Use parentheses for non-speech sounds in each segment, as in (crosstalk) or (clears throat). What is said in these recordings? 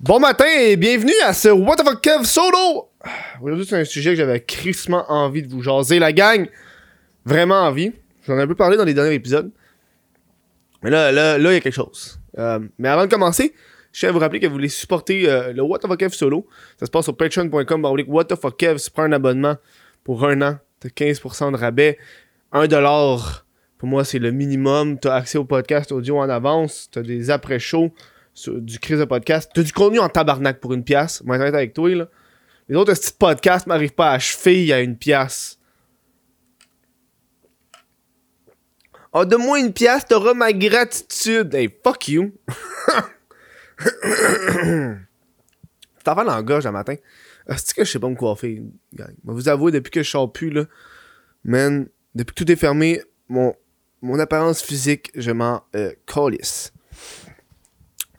Bon matin et bienvenue à ce What the fuck Kev solo! Aujourd'hui, c'est un sujet que j'avais crissement envie de vous jaser, la gang. Vraiment envie. J'en ai un peu parlé dans les derniers épisodes. Mais là, là, là, il y a quelque chose. Euh, mais avant de commencer, je tiens à vous rappeler que vous voulez supporter euh, le What the fuck Kev solo. Ça se passe sur patreon.com. What the fuck Kev, tu prends un abonnement pour un an. T'as 15% de rabais. 1$ pour moi, c'est le minimum. T'as accès au podcast audio en avance. T'as des après-shows du crise de podcast. T'as du contenu en tabarnak pour une pièce. Moi, être avec toi, là. Les autres petits podcasts m'arrivent pas à achever à une pièce. Oh, moi une pièce, t'auras ma gratitude. Hey, fuck you. T'en vas dans la matin. C'est que je sais pas me coiffer, gang? Je vous avouer, depuis que je sors plus, là, man, depuis que tout est fermé, mon, mon apparence physique, je m'en euh.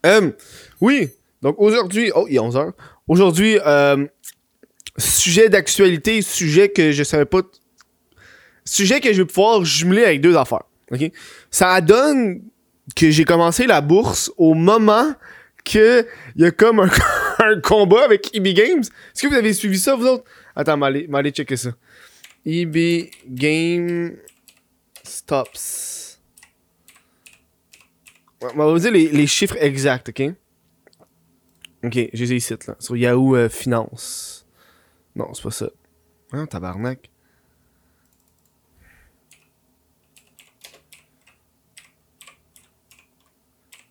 Euh, oui, donc aujourd'hui, oh, il est 11h. Aujourd'hui, euh, sujet d'actualité, sujet que je savais pas. Sujet que je vais pouvoir jumeler avec deux affaires. ok? Ça donne que j'ai commencé la bourse au moment que il y a comme un, (laughs) combat avec EB Games. Est-ce que vous avez suivi ça, vous autres? Attends, m'allez checker ça. EB Game Stops. On va vous dire les, chiffres exacts, ok? Ok, j'ai les ici, là. Sur Yahoo euh, Finance. Non, c'est pas ça. Ah, tabarnak.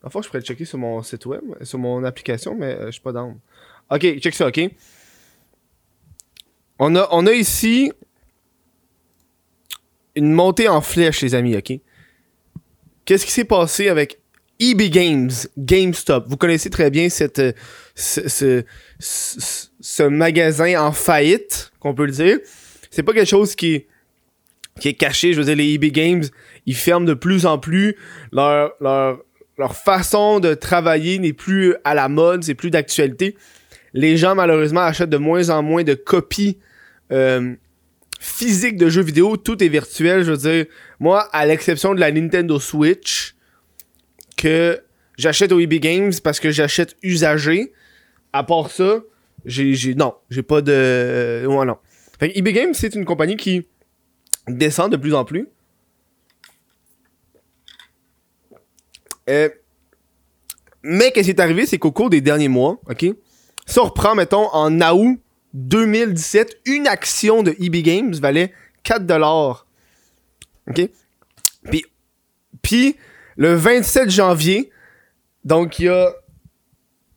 Enfin, je pourrais le checker sur mon site web, sur mon application, mais euh, je suis pas dans. Ok, check ça, ok? On a, on a ici une montée en flèche, les amis, ok? Qu'est-ce qui s'est passé avec EB Games, GameStop. Vous connaissez très bien cette, ce, ce, magasin en faillite, qu'on peut le dire. C'est pas quelque chose qui, qui est caché. Je veux dire, les EB Games, ils ferment de plus en plus. Leur, leur, leur façon de travailler n'est plus à la mode, c'est plus d'actualité. Les gens, malheureusement, achètent de moins en moins de copies euh, physiques de jeux vidéo. Tout est virtuel. Je veux dire, moi, à l'exception de la Nintendo Switch, que j'achète au EB Games parce que j'achète usagé. À part ça, j'ai, non, j'ai pas de. Ouais, non. Fait EB Games, c'est une compagnie qui descend de plus en plus. Euh, mais qu'est-ce qui est arrivé, c'est qu'au cours des derniers mois, ok, si on reprend, mettons, en août 2017, une action de EB Games valait 4$. Ok? Puis, puis le 27 janvier, donc il y a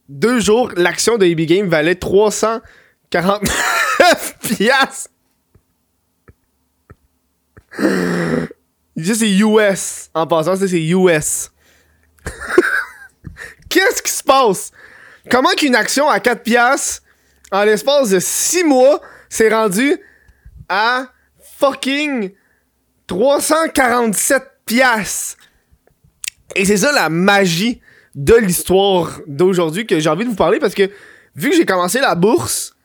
deux jours, l'action de EB Game valait 349 (laughs) piastres. Il dit c'est US. En passant, c'est US. (laughs) Qu'est-ce qui se passe? Comment qu'une action à 4 piastres, en l'espace de 6 mois, s'est rendue à fucking 347 piastres? Et c'est ça la magie de l'histoire d'aujourd'hui que j'ai envie de vous parler parce que vu que j'ai commencé la bourse,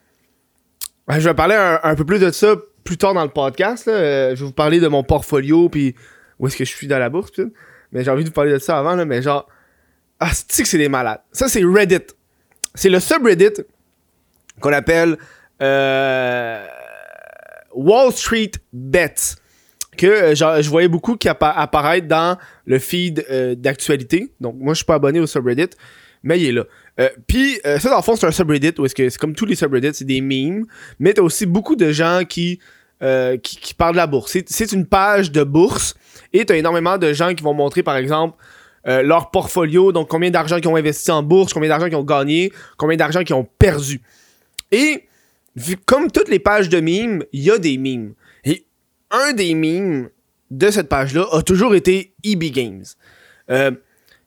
ben, je vais parler un, peu plus de ça plus tard dans le podcast. Euh, je vais vous parler de mon portfolio puis où est-ce que je suis dans la bourse. Mais j'ai envie de vous parler de ça avant. Mais genre, ah, c'est que c'est des malades. Ça, c'est Reddit. C'est le subreddit qu'on appelle euh, Wall Street Bets que euh, je voyais beaucoup qui apparaître dans le feed euh, d'actualité. Donc moi je suis pas abonné au subreddit, mais il est là. Euh, puis ça dans le fond c'est un subreddit où est-ce que c'est comme tous les subreddits, c'est des memes, mais t'as aussi beaucoup de gens qui, qui, parlent de la bourse. C'est une page de bourse et t'as énormément de gens qui vont montrer par exemple leur portfolio, donc combien d'argent qu'ils ont investi en bourse, combien d'argent qu'ils ont gagné, combien d'argent qu'ils ont perdu. Et comme toutes les pages de memes, il y a des memes un des memes de cette page-là a toujours été EB Games. Euh,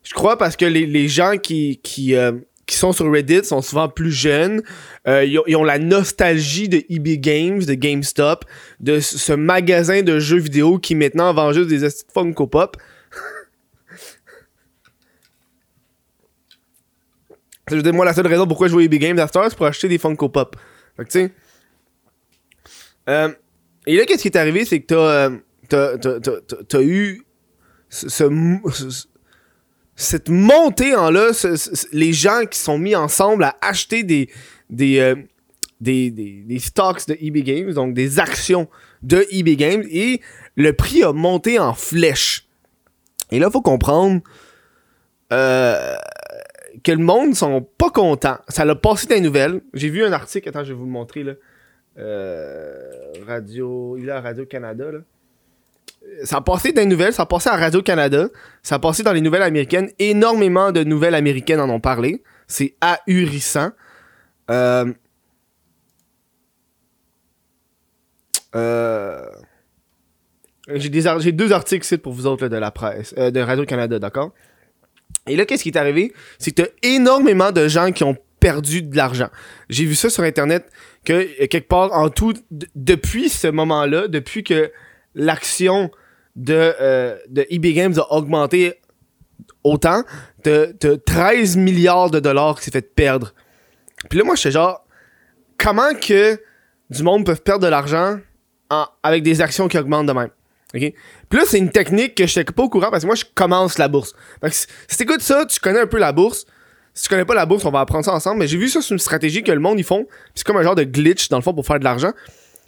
je crois parce que les, gens qui, qui, euh, qui, sont sur Reddit sont souvent plus jeunes. Euh, ils, ont, la nostalgie de EB Games, de GameStop, de ce magasin de jeux vidéo qui maintenant vend juste des Funko Pop. (laughs) je veux dire, moi, la seule raison pourquoi je joue EB Games à c'est pour acheter des Funko Pop. Fait que, tu sais. Et là, qu'est-ce qui est arrivé, c'est que t'as, euh, t'as, eu ce, cette montée en là, ce- ce- les gens qui sont mis ensemble à acheter des, des, euh, des, des, stocks de EB Games, donc des actions de EB Games, et le prix a monté en flèche. Et là, il faut comprendre euh, que le monde sont pas contents. Ça l'a passé dans les nouvelles. J'ai vu un article, attends, je vais vous le montrer là. Euh, Radio. Il est à Radio-Canada là. Ça a passé dans les nouvelles, ça a passé à Radio-Canada, ça a passé dans les nouvelles américaines. Énormément de nouvelles américaines en ont parlé. C'est ahurissant. Euh, euh, j'ai, deux articles ici pour vous autres de la presse, de Radio-Canada, d'accord? Et là, qu'est-ce qui est arrivé? C'est que t'as énormément de gens qui ont perdu de l'argent. J'ai vu ça sur Internet que quelque part en tout, depuis ce moment-là, depuis que l'action de, euh, de EB Games a augmenté autant, t'as t'as 13 milliards de dollars qui s'est fait perdre. Puis là, moi, je suis genre, comment que du monde peut perdre de l'argent en- avec des actions qui augmentent de même? OK? Puis là, c'est une technique que je n'étais pas au courant parce que moi, je commence la bourse. Fait que si ça, tu connais un peu la bourse. Si tu connais pas la bourse, on va apprendre ça ensemble. Mais j'ai vu ça, c'est une stratégie que le monde, ils font. C'est comme un genre de glitch, dans le fond, pour faire de l'argent.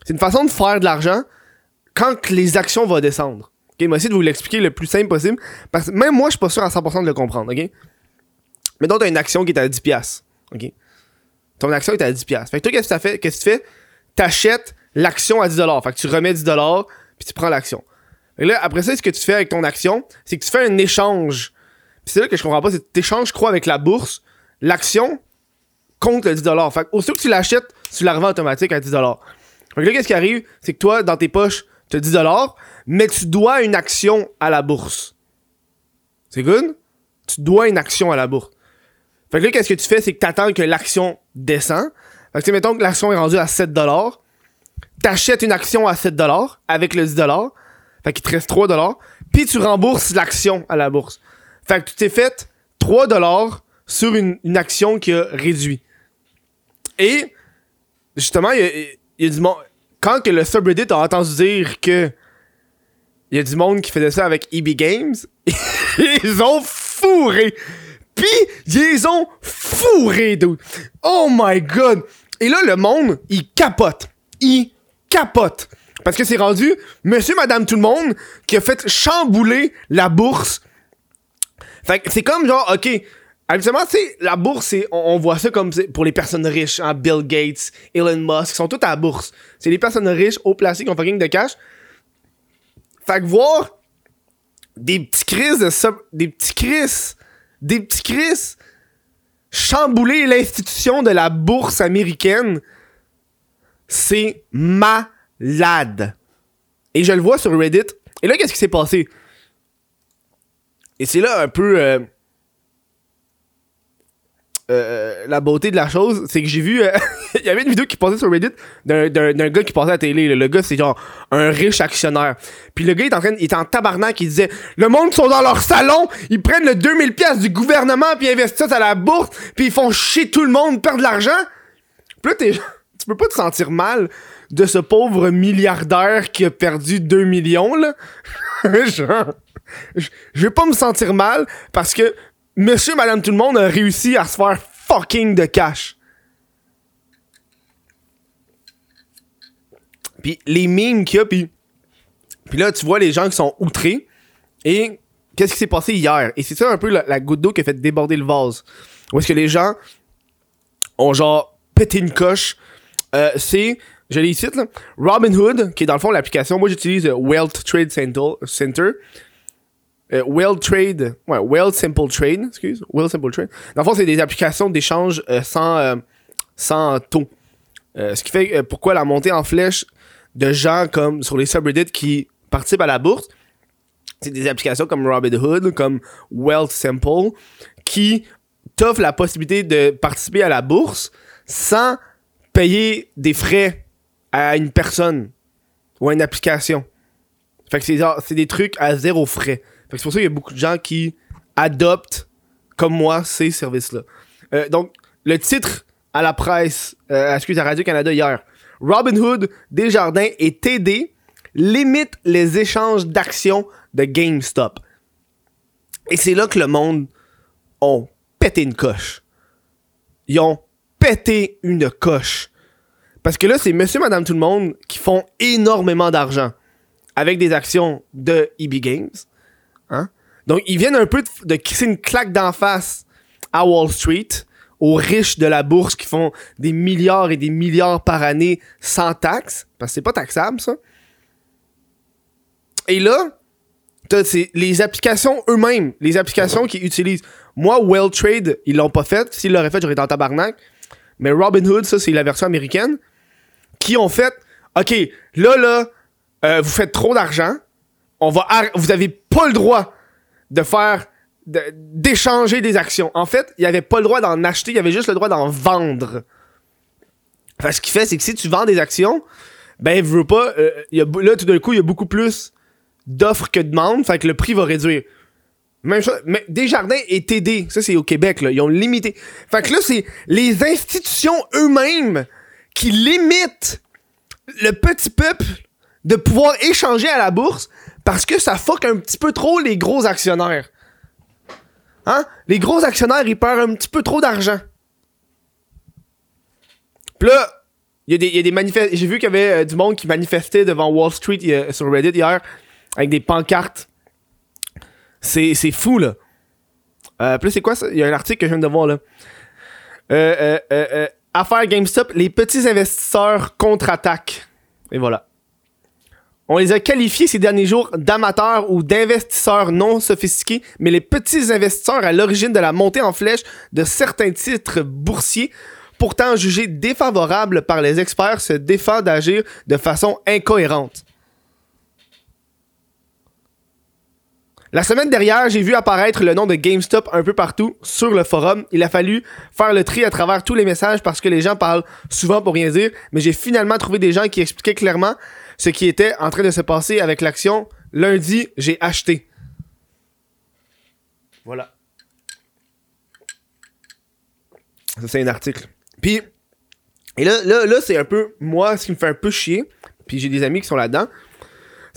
C'est une façon de faire de l'argent quand les actions vont descendre. OK? Vais essayer de vous l'expliquer le plus simple possible. Parce que même moi, je suis pas sûr à 100% de le comprendre. OK? Mettons, t'as une action qui est à 10$. piastres, OK? Ton action est à 10$. piastres. Fait que toi, qu'est-ce que tu fais? Qu'est-ce que tu fais? T'achètes l'action à 10$. Fait que tu remets 10$, puis tu prends l'action. Et là, après ça, ce que tu fais avec ton action, c'est que tu fais un échange. C'est là que je comprends pas, c'est que tu échanges, je crois, avec la bourse, l'action contre le 10$. Fait aussitôt que tu l'achètes, tu la revends automatique à 10$. Fait que là, qu'est-ce qui arrive? C'est que toi, dans tes poches, tu as 10$, mais tu dois une action à la bourse. C'est good? Tu dois une action à la bourse. Fait que là, qu'est-ce que tu fais? C'est que tu attends que l'action descend. Fait que, mettons que l'action est rendue à 7$. T'achètes une action à 7$ avec le 10$. Fait qu'il te reste 3$. Puis tu rembourses l'action à la bourse. Fait que tu t'es fait 3$ sur une, action qui a réduit. Et, justement, il y a, il y a du monde... Quand que le subreddit a entendu dire que il y a du monde qui faisait ça avec EB Games, (laughs) ils ont fourré. Puis, ils ont fourré, dude. Oh my god. Et là, le monde, il capote. Il capote. Parce que c'est rendu monsieur, madame, tout le monde qui a fait chambouler la bourse. Fait que c'est comme genre, ok, habituellement, tu la bourse, on, voit ça comme pour les personnes riches, hein, Bill Gates, Elon Musk, ils sont tous à la bourse. C'est les personnes riches, haut placées, qui ont fucking de cash. Fait que voir des petits crises de sub, des petits crises, des petits crises chambouler l'institution de la bourse américaine, c'est malade. Et je le vois sur Reddit. Et là, qu'est-ce qui s'est passé? Et c'est là un peu euh, euh, la beauté de la chose, c'est que j'ai vu, euh, (laughs) il y avait une vidéo qui passait sur Reddit d'un, gars qui passait à la télé. Le gars, c'est genre un riche actionnaire. Puis le gars, il est en train, il est en tabarnak, il disait, le monde sont dans leur salon, ils prennent le 2000 pièces du gouvernement puis ils investissent à la bourse, puis ils font chier tout le monde, perdre de l'argent. Puis là, t'es, (laughs) tu peux pas te sentir mal de ce pauvre milliardaire qui a perdu 2 millions, là. (laughs) Je vais pas me sentir mal parce que monsieur, madame, tout le monde a réussi à se faire fucking de cash. Puis les memes qu'il y a, puis, puis là, tu vois les gens qui sont outrés. Et qu'est-ce qui s'est passé hier? Et c'est ça un peu la, la goutte d'eau qui a fait déborder le vase. Où est-ce que les gens ont genre pété une coche? Euh, c'est, je l'ai ici, là, Robinhood, qui est dans le fond l'application. Moi, j'utilise euh, Wealth Trade Center. Euh, Wealth Trade, ouais, Wealth Simple Trade, excuse, Wealth Simple Trade. Dans le fond, c'est des applications d'échange euh, sans, euh, sans taux. Ce qui fait pourquoi la montée en flèche de gens comme sur les subreddits qui participent à la bourse, c'est des applications comme Robinhood, comme Wealth Simple, qui t'offrent la possibilité de participer à la bourse sans payer des frais à une personne ou à une application. Fait que c'est des trucs à zéro frais. Fait que c'est pour ça qu'il y a beaucoup de gens qui adoptent, comme moi, ces services-là. Euh, donc, le titre à la presse, euh, à Radio-Canada hier. Robinhood, Desjardins et TD limitent les échanges d'actions de GameStop. Et c'est là que le monde ont pété une coche. Ils ont pété une coche. Parce que là, c'est monsieur, madame, tout le monde qui font énormément d'argent avec des actions de EB Games. Hein? Donc, ils viennent un peu de, de kisser une claque d'en face à Wall Street, aux riches de la bourse qui font des milliards et des milliards par année sans taxes, parce que c'est pas taxable, ça. Et là, t'as les applications eux-mêmes, les applications qu'ils utilisent. Moi, Trade, ils l'ont pas fait. S'ils l'auraient fait, j'aurais été en tabarnak. Mais Robinhood, ça, c'est la version américaine, qui ont fait, OK, là, là, euh, vous faites trop d'argent, on va vous avez pas le droit de faire d'échanger des actions. En fait, il y avait pas le droit d'en acheter, il y avait juste le droit d'en vendre. Enfin, ce qui fait, c'est que si tu vends des actions, ben, veux pas, euh, y a, là, tout d'un coup, il y a beaucoup plus d'offres que de demandes, fait que le prix va réduire. Même chose, mais Desjardins et TD, ça c'est au Québec, là, ils ont limité. Fait que là, c'est les institutions eux-mêmes qui limitent le petit peuple de pouvoir échanger à la bourse parce que ça fuck un petit peu trop les gros actionnaires. Hein? Les gros actionnaires, ils perdent un petit peu trop d'argent. Pis là, il y a des, manifestations. J'ai vu qu'il y avait euh, du monde qui manifestait devant Wall Street sur Reddit hier avec des pancartes. C'est, fou, là. Euh, puis c'est quoi ça? Il y a un article que je viens de voir, là. Euh, euh, euh affaire GameStop, les petits investisseurs contre-attaquent. Et voilà. On les a qualifiés ces derniers jours d'amateurs ou d'investisseurs non sophistiqués, mais les petits investisseurs à l'origine de la montée en flèche de certains titres boursiers, pourtant jugés défavorables par les experts, se défendent d'agir de façon incohérente. La semaine dernière, j'ai vu apparaître le nom de GameStop un peu partout sur le forum. Il a fallu faire le tri à travers tous les messages parce que les gens parlent souvent pour rien dire, mais j'ai finalement trouvé des gens qui expliquaient clairement ce qui était en train de se passer avec l'action. Lundi, j'ai acheté. Voilà. Ça, c'est un article. Puis, et là, là, là c'est un peu moi, ce qui me fait un peu chier. Puis j'ai des amis qui sont là-dedans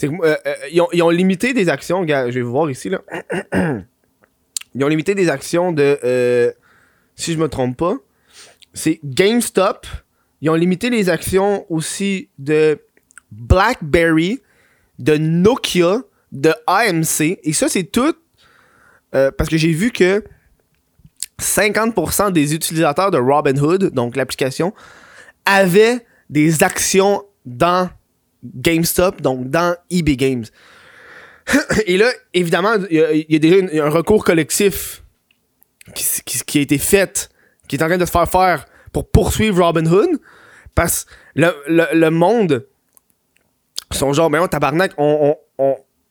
euh, euh, ils, ont, limité des actions, je vais vous voir ici, là. (clears throat) ils ont limité des actions de, euh, si je me trompe pas, c'est GameStop. Ils ont limité les actions aussi de BlackBerry, de Nokia, de AMC. Et ça, c'est tout parce que j'ai vu que 50% des utilisateurs de Robinhood, donc l'application, avaient des actions dans GameStop, donc dans eBay Games. (coughs) Et là, évidemment, il y, a déjà un recours collectif qui, a été fait, qui est en train de se faire faire pour poursuivre Robinhood, parce que le, monde sont genre, mais on tabarnak, on,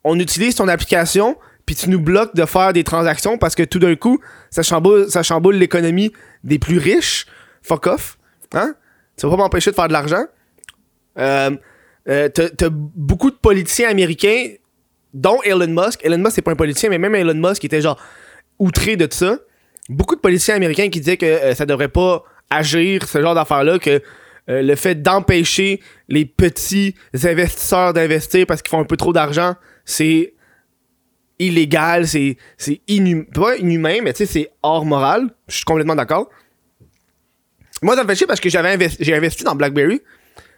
on, utilise ton application, puis tu nous bloques de faire des transactions parce que tout d'un coup, ça chamboule, ça chamboule l'économie des plus riches. Fuck off. Hein? Ça va pas m'empêcher de faire de l'argent. Euh, euh, t'as beaucoup de politiciens américains, dont Elon Musk. Elon Musk, c'est pas un politicien, mais même Elon Musk était genre outré de ça. Beaucoup de politiciens américains qui disaient que euh, ça devrait pas agir, ce genre d'affaires-là, que euh, le fait d'empêcher les petits investisseurs d'investir parce qu'ils font un peu trop d'argent, c'est illégal, c'est inhumain, pas inhumain, mais c'est hors moral. Je suis complètement d'accord. Moi, ça me fait chier parce que j'avais j'ai investi dans BlackBerry.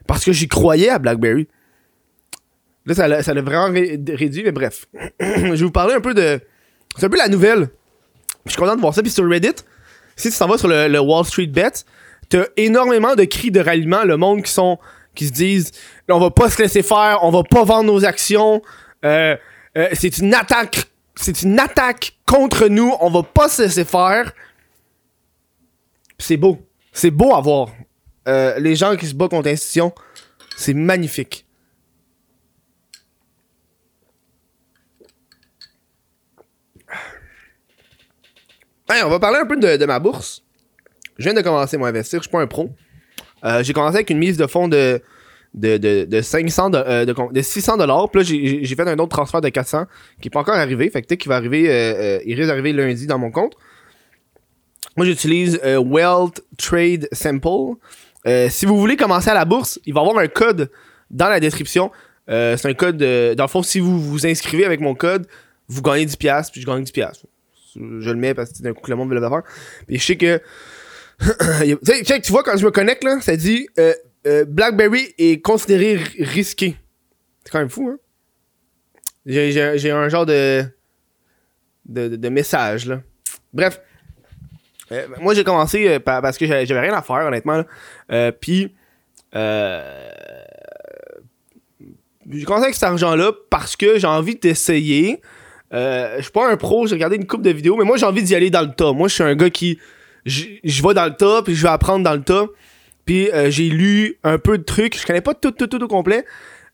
Parce que j'y croyais à BlackBerry. Là, ça l'a, ça vraiment réduit, mais bref. (clears throat) je vais vous parler un peu de. C'est un peu la nouvelle. Je suis content de voir ça. Puis sur Reddit, si tu t'en vas sur le, Wall Street Bet, t'as énormément de cris de ralliement. Le monde qui sont. qui se disent on va pas se laisser faire, on va pas vendre nos actions. Euh, euh, c'est une attaque. C'est une attaque contre nous, on va pas se laisser faire. C'est beau. C'est beau à voir. Euh, les gens qui se battent contre l'institution, c'est magnifique. on va parler un peu de, ma bourse. Je viens de commencer à investir, je suis pas un pro. Euh, j'ai commencé avec une mise de fonds de, de, de, 500 euh, de, de, 600 dollars. Puis là, j'ai fait un autre transfert de 400 qui n'est pas encore arrivé. Fait que qu'il va arriver, il risque d'arriver lundi dans mon compte. Moi, j'utilise Wealth Trade Simple. Euh, si vous voulez commencer à la bourse, il va y avoir un code dans la description. Euh, c'est un code, dans le fond, si vous vous inscrivez avec mon code, vous gagnez 10$, puis je gagne 10$. Je le mets parce que d'un coup le monde veut le faire. Puis je sais que. (coughs) tu vois, quand je me connecte, là, ça dit euh, euh, BlackBerry est considéré risqué. C'est quand même fou, hein? J'ai un genre de, de, message, là. Bref. Euh, moi, j'ai commencé parce que j'avais rien à faire, honnêtement. Puis. j'ai commencé avec cet argent-là parce que j'ai envie d'essayer. je suis pas un pro, j'ai regardé une coupe de vidéos, mais moi, j'ai envie d'y aller dans le tas. Moi, je suis un gars qui je vais dans le tas, puis je vais apprendre dans le tas. Puis euh, j'ai lu un peu de trucs. Je connais pas tout, tout, tout au complet.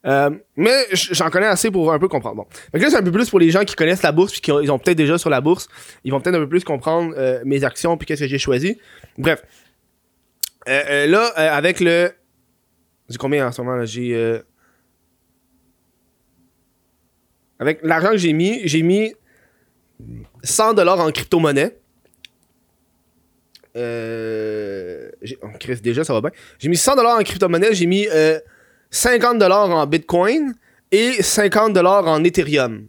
Euh, mais j'en connais assez pour un peu comprendre. Bon. Fait là, c'est un peu plus pour les gens qui connaissent la bourse puis qui ont, ont peut-être déjà sur la bourse. Ils vont peut-être un peu plus comprendre euh, mes actions puis qu'est-ce que j'ai choisi. Bref. là, avec le... J'ai combien en ce moment? J'ai... Avec l'argent que j'ai mis, j'ai mis 100$ en crypto-monnaie. Euh, oh, déjà, ça va bien. J'ai mis 100$ en crypto-monnaie, j'ai mis 50$ euh, en Bitcoin et 50$ en Ethereum.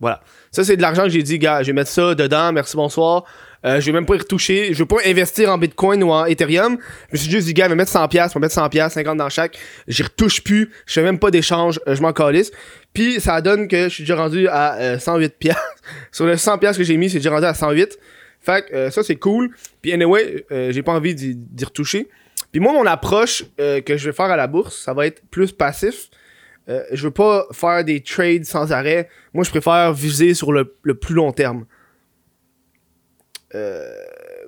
Voilà. Ça, c'est de l'argent que j'ai dit, gars, je vais mettre ça dedans, merci, bonsoir. Euh, je vais même pas y retoucher. Je vais pas investir en Bitcoin ou en Ethereum. Je me suis juste dit, gars, je vais mettre 100$, je vais mettre 100$, 50$ dans chaque. J'y retouche plus. Je fais même pas d'échange. je m'en calisse. Puis, ça donne que je suis déjà rendu à 108$. (laughs) Sur le 100$ que j'ai mis, c'est déjà rendu à 108$. Fait que euh, ça, c'est cool. Puis anyway, euh, j'ai pas envie d'y retoucher. Puis moi, mon approche euh, que je vais faire à la bourse, ça va être plus passif. je veux pas faire des trades sans arrêt. Moi, je préfère viser sur le, plus long terme.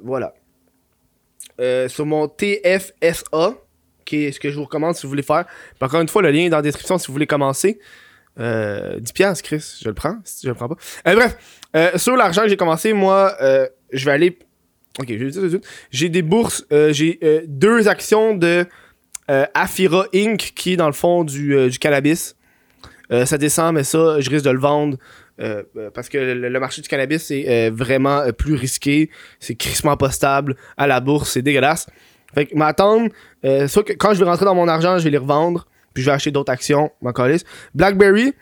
voilà. sur mon TFSA, qui est ce que je vous recommande si vous voulez faire. Encore une fois, le lien est dans la description si vous voulez commencer. 10$, Chris, je le prends. Je le prends pas. bref, sur l'argent que j'ai commencé, moi, je vais aller. Ok, je vais dire tout de suite. J'ai des bourses, euh, j'ai euh, deux actions de euh, Afira Inc. qui est dans le fond du, du cannabis. ça descend, mais ça, je risque de le vendre. parce que le, marché du cannabis est vraiment plus risqué, c'est crissement pas stable à la bourse, c'est dégueulasse. Fait que m'attendre, soit que quand je vais rentrer dans mon argent, je vais les revendre, puis je vais acheter d'autres actions, ma. BlackBerry,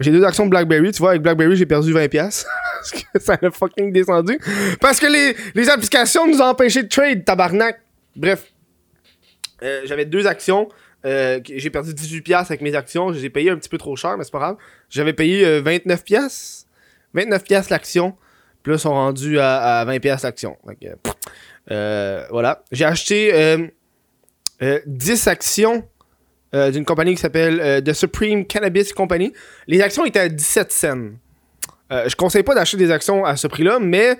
j'ai deux actions BlackBerry. Tu vois, avec BlackBerry, j'ai perdu 20$ (laughs) parce que ça a fucking descendu. Parce que les, les applications nous ont empêché de trade, tabarnak. Bref. Euh, j'avais deux actions. Euh, j'ai perdu 18$ avec mes actions. Je les ai payées un petit peu trop cher, mais c'est pas grave. J'avais payé 29$. Euh, 29$ l'action. Puis là, ils sont à, à 20$ l'action. Voilà. J'ai acheté 10 actions euh, d'une compagnie qui s'appelle euh, The Supreme Cannabis Company. Les actions étaient à 17 cents. Euh, je conseille pas d'acheter des actions à ce prix-là, mais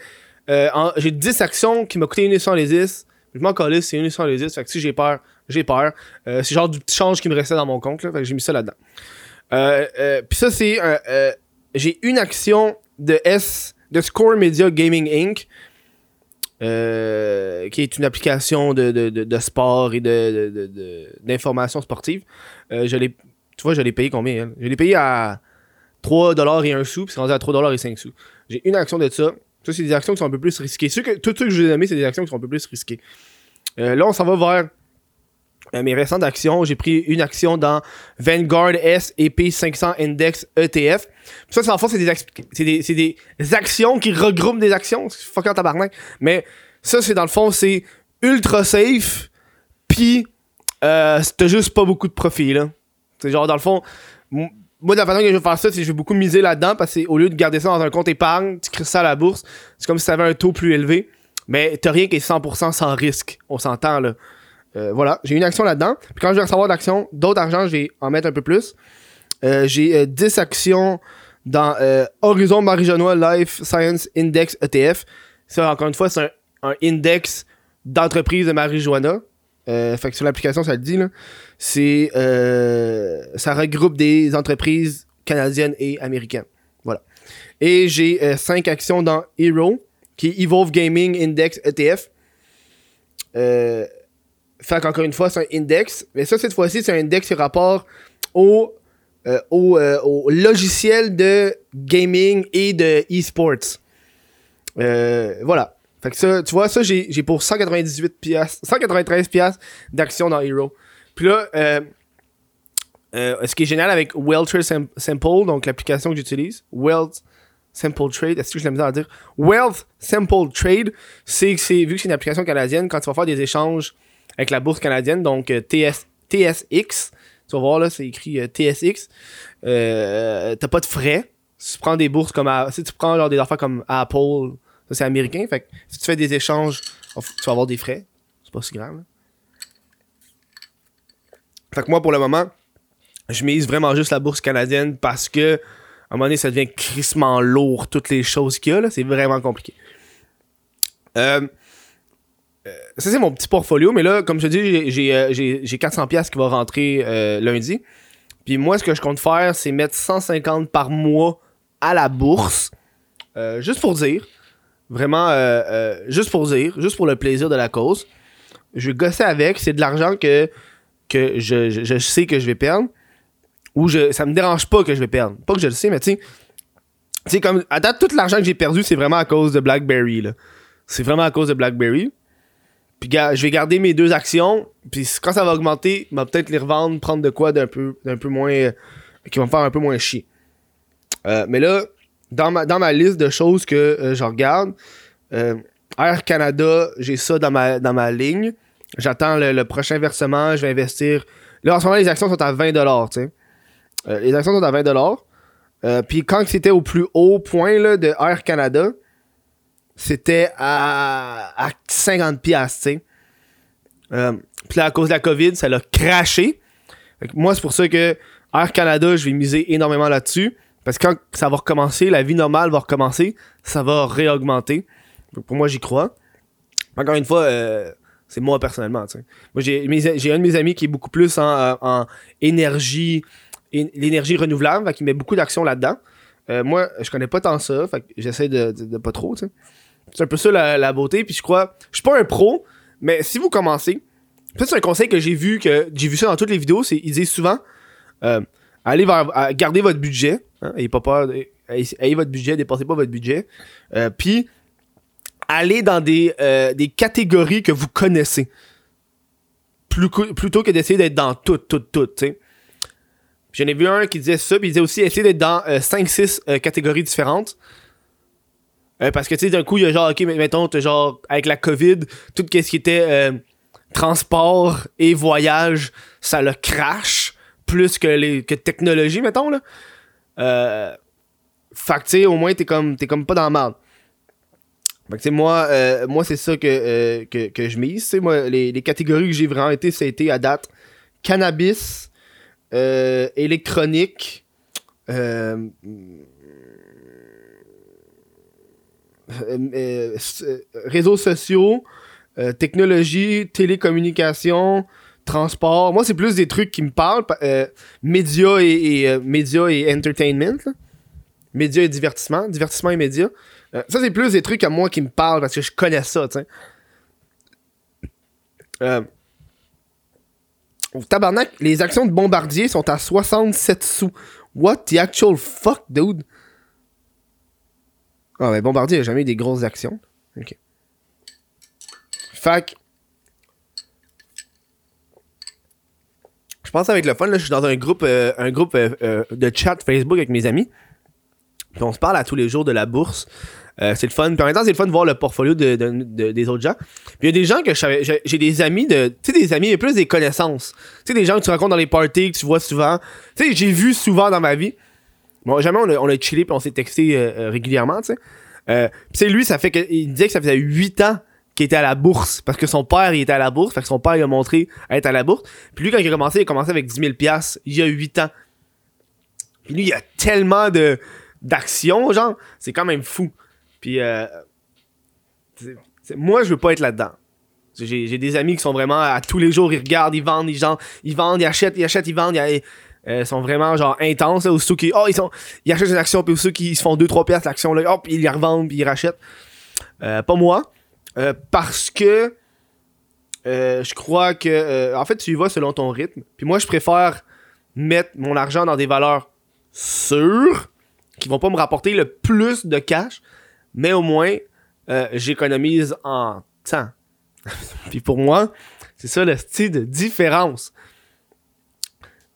j'ai 10 actions qui m'ont coûté 1 les 10. Je m'en collais, c'est 1 les 10. Fait que si j'ai peur, j'ai peur. c'est genre du petit change qui me restait dans mon compte. Fait que j'ai mis ça là-dedans. Puis ça, c'est... j'ai une action de S... de Score Media Gaming Inc. Euh, qui est une application de, de, de, sport et d'information sportive. Euh, tu vois, je l'ai payé combien? Elle? Je l'ai payé à 3$ et 1 sou, puis c'est rendu à 3$ et 5 sous. J'ai une action de ça. Ça, c'est des actions qui sont un peu plus risquées. que, tout ce que je vous ai nommé, c'est des actions qui sont un peu plus risquées. Euh, là, on s'en va vers mes récentes actions, j'ai pris une action dans Vanguard S et P500 Index ETF. ça, c'est en fait, c'est des, c'est des, actions qui regroupent des actions. C'est fucking tabarnak. Mais ça, c'est dans le fond, c'est ultra safe. Puis, euh, t'as juste pas beaucoup de profit, là. C'est genre, dans le fond, moi, de la façon que je vais faire ça, c'est que je vais beaucoup miser là-dedans parce que au lieu de garder ça dans un compte épargne, tu crées ça à la bourse. C'est comme si t'avais un taux plus élevé. Mais t'as rien qui est 100% sans risque. On s'entend, là. Euh, voilà, j'ai une action là-dedans. Puis quand je vais recevoir d'action, d'autres argent, je vais en mettre un peu plus. Euh, j'ai 10 euh, actions dans Horizon Marijuana Life Science Index ETF. Ça, encore une fois, c'est un, index d'entreprise de marijuana. fait que sur l'application, ça le dit. Là. C'est, ça regroupe des entreprises canadiennes et américaines. Voilà. Et j'ai 5 actions dans Hero, qui est Evolve Gaming Index ETF. Euh, fait qu'encore une fois, c'est un index. Mais ça, cette fois-ci, c'est un index qui rapport au, euh, euh, au, logiciel de gaming et de e-sports. Euh, voilà. Fait que ça, tu vois, ça, j'ai, pour 198 piastres, 193 piastres d'action dans Hero. Puis là, ce qui est génial avec Welter Simple, donc l'application que j'utilise, Welt, Simple Trade, est-ce que je l'ai mis à dire? Wealth Simple Trade, c'est vu que c'est une application canadienne, quand tu vas faire des échanges avec la bourse canadienne, donc euh, TS, TSX, tu vas voir là, c'est écrit euh, TSX, euh, t'as pas de frais. Si tu prends des bourses comme, si tu prends genre des affaires comme Apple, ça c'est américain, fait que si tu fais des échanges, tu vas avoir des frais. C'est pas si grave. Fait que moi, pour le moment, je mise vraiment juste la bourse canadienne parce que à un moment donné, ça devient crissement lourd, toutes les choses qu'il y a, là. C'est vraiment compliqué. Euh, ça, c'est mon petit portfolio, mais là, comme je te dis, j'ai 400$ euh, qui va rentrer lundi. Puis moi, ce que je compte faire, c'est mettre 150 par mois à la bourse. juste pour dire. Vraiment, juste pour dire. Juste pour le plaisir de la cause. Je vais gosser avec. C'est de l'argent que, que je, je, sais que je vais perdre où je, ça me dérange pas que je vais perdre. Pas que je le sais, mais tu sais, comme, à date, tout l'argent que j'ai perdu, c'est vraiment à cause de BlackBerry, là. C'est vraiment à cause de BlackBerry. Puis, je vais garder mes deux actions, puis quand ça va augmenter, je vais peut-être les revendre, prendre de quoi d'un peu, d'un peu moins, euh, qui vont me faire un peu moins chier. Euh, mais là, dans ma, dans ma liste de choses que euh, je regarde, Air Canada, j'ai ça dans ma, dans ma ligne. J'attends le, prochain versement, je vais investir. Là, en ce moment, les actions sont à 20$, tu sais. Les actions sont à 20$. Euh, puis quand c'était au plus haut point là, de Air Canada, c'était à, à 50$, tu sais. Euh, puis là, à cause de la COVID, ça l'a craché. moi, c'est pour ça que Air Canada, je vais miser énormément là-dessus. Parce que quand ça va recommencer, la vie normale va recommencer, ça va réaugmenter. pour moi, j'y crois. Encore une fois, c'est moi personnellement. Moi, j'ai, un de mes amis qui est beaucoup plus en, en énergie, l'énergie renouvelable, qu'il met beaucoup d'action là-dedans. Euh, moi, je connais pas tant ça, j'essaie de, de, pas trop. C'est un peu ça la, beauté, puis je crois, je suis pas un pro, mais si vous commencez, c'est un conseil que j'ai vu, que j'ai vu ça dans toutes les vidéos, c'est ils disent souvent, euh, allez vers, gardez votre budget, hein, ayez pas peur, ayez, votre budget, dépensez pas votre budget, euh, puis allez dans des, des catégories que vous connaissez, plutôt que d'essayer d'être dans tout, tout, tout. J'en ai vu un qui disait ça, puis il disait aussi essayer d'être dans 5-6 euh, euh, catégories différentes. Euh, parce que tu sais, d'un coup, il y a genre, ok, mettons, genre, avec la COVID, tout ce qui était transport et voyage, ça le crash plus que les que technologie, mettons, là. Euh, fait que tu sais, au moins, t'es comme, t'es comme pas dans la merde. Fait que tu sais, moi, moi c'est ça que, que, que, je mise. Tu moi, les, les catégories que j'ai vraiment été, ça a été à date cannabis, euh, électronique, euh, euh, réseaux sociaux, technologie, télécommunication, transport. Moi, c'est plus des trucs qui me parlent. médias et, et entertainment. Médias et divertissement. Divertissement et médias. ça, c'est plus des trucs à moi qui me parlent parce que je connais ça, sais. Tabarnak, les actions de Bombardier sont à 67 sous. What the actual fuck, dude? Ah, mais Bombardier a jamais eu des grosses actions. Ok. Fac. Je pense avec le fun, là, je suis dans un groupe, euh, un groupe euh, euh, de chat Facebook avec mes amis. Puis on se parle à tous les jours de la bourse. C'est le fun. Puis en même temps, c'est le fun de voir le portfolio de, des autres gens. Puis il y a des gens que j'ai des amis. Tu sais, des amis, mais plus des connaissances. Tu sais, des gens que tu rencontres dans les parties, que tu vois souvent. Tu sais, j'ai vu souvent dans ma vie. Bon, jamais on a, on chillé puis on s'est texté euh, euh, régulièrement, tu sais. Euh, puis lui, ça fait que. Il disait que ça faisait 8 ans qu'il était à la bourse. Parce que son père, il était à la bourse. Fait que son père, il a montré à être à la bourse. Puis lui, quand il a commencé, il a commencé avec 10 000 il y a 8 ans. Puis lui, il a tellement de d'actions, genre. C'est quand même fou. Puis, euh, moi, je veux pas être là-dedans. J'ai des amis qui sont vraiment à tous les jours, ils regardent, ils vendent, ils, genre, ils vendent, ils achètent, ils achètent, ils vendent. Ils, euh, sont vraiment genre intenses. Là, ceux qui, oh, ils, sont, ils achètent une action, puis ceux qui se font 2-3 pièces l'action, là, hop, ils les revendent, puis ils rachètent. Euh, pas moi. Euh, parce que je crois que, en fait, tu y vas selon ton rythme. Puis moi, je préfère mettre mon argent dans des valeurs sûres qui vont pas me rapporter le plus de cash mais au moins, j'économise en temps. (laughs) Puis pour moi, c'est ça le style de différence.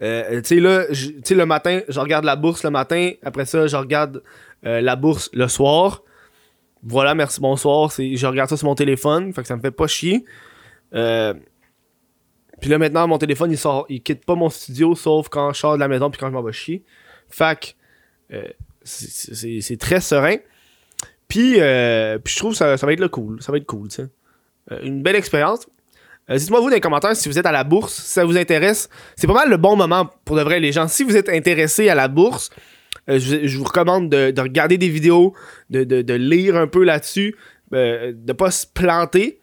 Euh, tu sais, là, le matin, je regarde la bourse le matin. Après ça, je regarde euh, la bourse le soir. Voilà, merci, bonsoir. Je regarde ça sur mon téléphone. Fait que ça me fait pas chier. Euh, puis là, maintenant, mon téléphone, il sort, il quitte pas mon studio sauf quand je sors de la maison puis quand je m'en vais chier. Fait que, euh, c'est, très serein. Puis, euh, puis je trouve que ça, ça va être le cool. Ça va être cool, tu sais. Euh, une belle expérience. Euh, Dites-moi vous dans les commentaires si vous êtes à la bourse, si ça vous intéresse. C'est pas mal le bon moment pour de vrai les gens. Si vous êtes intéressé à la bourse, euh, je, vous recommande de, de regarder des vidéos, de, de- de lire un peu là-dessus, euh, de pas se planter.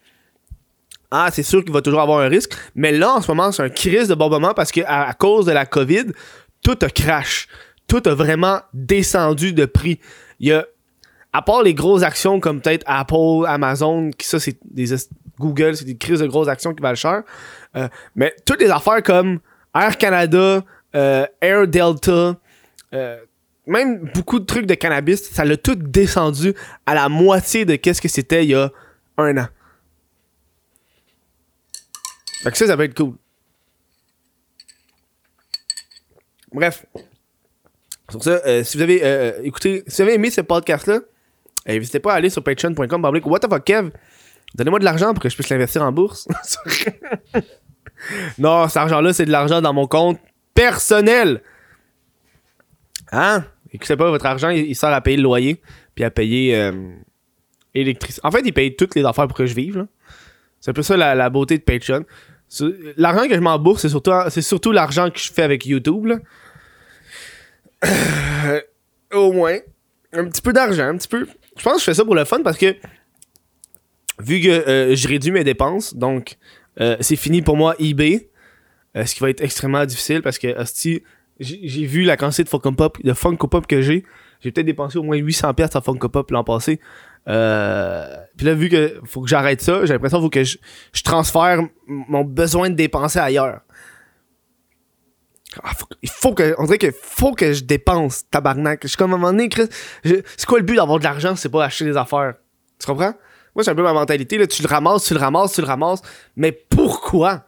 Ah, c'est sûr qu'il va toujours avoir un risque. Mais là, en ce moment, c'est un crise de bon moment parce que à, à cause de la COVID, tout a crash. Tout a vraiment descendu de prix. Il y a, à part les grosses actions comme peut-être Apple, Amazon, qui ça, c'est des Google, c'est des crises de grosses actions qui valent cher. Euh, mais toutes les affaires comme Air Canada, euh, Air Delta, euh, même beaucoup de trucs de cannabis, ça l'a tout descendu à la moitié de qu'est-ce que c'était il y a un an. Fait que ça, ça va être cool. Bref. Sur ça, si vous avez écouté, si vous avez aimé ce podcast-là, euh, n'hésitez pas à aller sur patreon.com. What the fuck, Kev? Donnez-moi de l'argent pour que je puisse l'investir en bourse. (laughs) non, cet argent-là, c'est de l'argent dans mon compte personnel. Hein? Écoutez pas, votre argent, il, sert à payer le loyer, puis à payer euh, l'électricité. En fait, il paye toutes les affaires pour que je vive. là. C'est un peu ça la, beauté de Patreon. L'argent que je m'embourse, c'est surtout, c'est surtout l'argent que je fais avec YouTube. là. (coughs) Au moins. Un petit peu d'argent, un petit peu. Je pense que je fais ça pour le fun parce que vu que euh, je réduis mes dépenses, donc euh, c'est fini pour moi eBay. euh, ce qui va être extrêmement difficile parce que hostie, j'ai vu la quantité de Funko Pop, de Funko Pop que j'ai. J'ai peut-être dépensé au moins 800 pièces à Funko Pop l'an passé. Euh, puis là, vu que faut que j'arrête ça, j'ai l'impression qu'il faut que je, je transfère mon besoin de dépenser ailleurs. Ah, il faut que, on dirait qu'il faut que je dépense, tabarnak. Je suis comme un moment donné, Chris, c'est quoi le but d'avoir de l'argent, c'est pas acheter des affaires. Tu comprends? Moi, c'est un peu ma mentalité, là. Tu le ramasses, tu le ramasses, tu le ramasses. Mais pourquoi?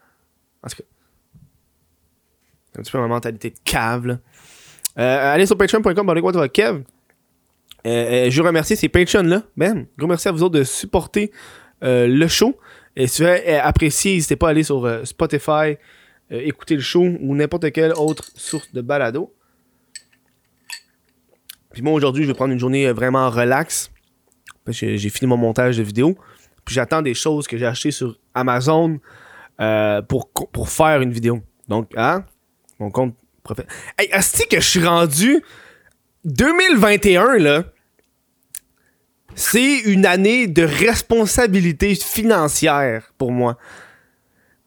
En tout cas. C'est un petit peu ma mentalité de cave. Euh, allez sur patreon.com, quoi Kev. Euh, euh, je remercie ces Patreons-là. Ben, gros merci à vous autres de supporter le show. Et si vous avez apprécié, n'hésitez pas à aller sur Spotify, euh, écouter le show ou n'importe quelle autre source de balado. Puis moi, aujourd'hui, je vais prendre une journée vraiment relax. J'ai fini mon montage de vidéo. Puis j'attends des choses que j'ai achetées sur Amazon euh, pour, pour faire une vidéo. Donc, hein? Mon compte professionnel. Hey, est que je suis rendu 2021, là? C'est une année de responsabilité financière pour moi.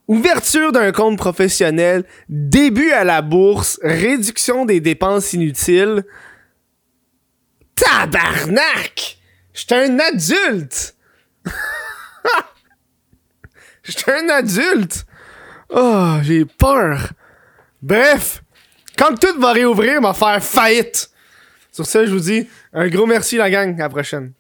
Ouverture d'un compte professionnel, début à la bourse, réduction des dépenses inutiles. Tabarnak! J'étais un adulte! (laughs) J'étais un adulte! Oh, j'ai peur. Bref, quand tout va réouvrir, va faire faillite. Sur ça, je vous dis un gros merci la gang. À la prochaine.